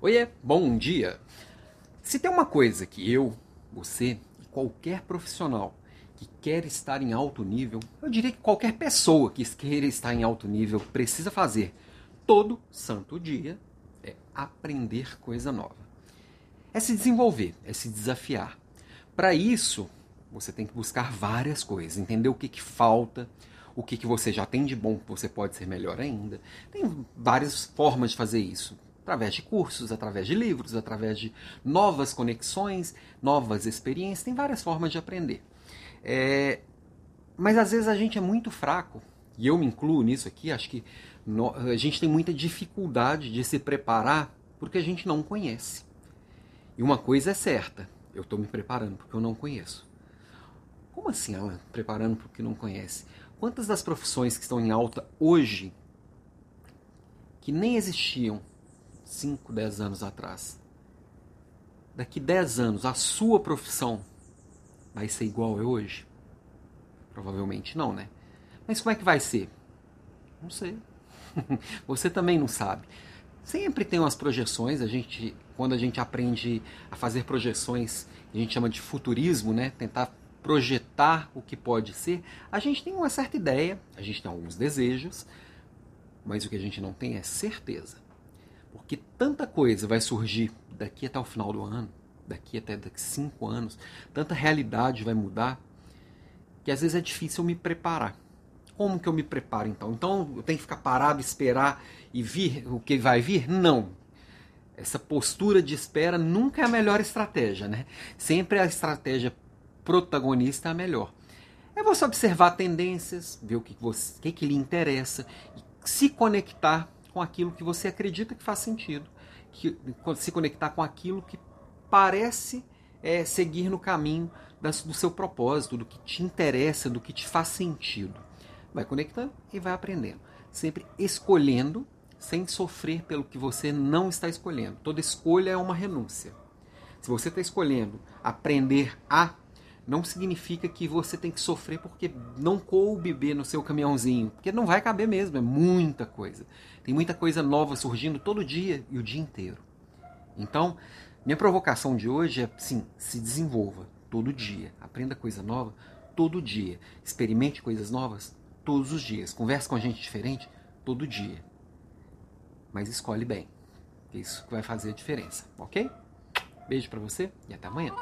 Oiê, bom dia! Se tem uma coisa que eu, você e qualquer profissional que quer estar em alto nível, eu diria que qualquer pessoa que queira estar em alto nível precisa fazer todo santo dia é aprender coisa nova. É se desenvolver, é se desafiar. Para isso, você tem que buscar várias coisas, entender o que, que falta, o que, que você já tem de bom que você pode ser melhor ainda. Tem várias formas de fazer isso através de cursos, através de livros, através de novas conexões, novas experiências, tem várias formas de aprender. É, mas às vezes a gente é muito fraco, e eu me incluo nisso aqui, acho que no, a gente tem muita dificuldade de se preparar porque a gente não conhece. E uma coisa é certa, eu estou me preparando porque eu não conheço. Como assim, ela preparando porque não conhece? Quantas das profissões que estão em alta hoje que nem existiam 5, 10 anos atrás. Daqui 10 anos, a sua profissão vai ser igual a hoje? Provavelmente não, né? Mas como é que vai ser? Não sei. Você também não sabe. Sempre tem umas projeções, a gente, quando a gente aprende a fazer projeções, a gente chama de futurismo, né? Tentar projetar o que pode ser, a gente tem uma certa ideia, a gente tem alguns desejos, mas o que a gente não tem é certeza. Porque tanta coisa vai surgir daqui até o final do ano, daqui até daqui cinco anos, tanta realidade vai mudar, que às vezes é difícil eu me preparar. Como que eu me preparo então? Então eu tenho que ficar parado, esperar e vir o que vai vir? Não. Essa postura de espera nunca é a melhor estratégia, né? Sempre a estratégia protagonista é a melhor. É você observar tendências, ver o que, você, o que, que lhe interessa, e se conectar com aquilo que você acredita que faz sentido, que, se conectar com aquilo que parece é, seguir no caminho do seu propósito, do que te interessa, do que te faz sentido. Vai conectando e vai aprendendo. Sempre escolhendo sem sofrer pelo que você não está escolhendo. Toda escolha é uma renúncia. Se você está escolhendo aprender a não significa que você tem que sofrer porque não coube beber no seu caminhãozinho, porque não vai caber mesmo, é muita coisa. Tem muita coisa nova surgindo todo dia e o dia inteiro. Então, minha provocação de hoje é, sim, se desenvolva todo dia, aprenda coisa nova todo dia, experimente coisas novas todos os dias, converse com gente diferente todo dia. Mas escolhe bem, que isso vai fazer a diferença, ok? Beijo para você e até amanhã.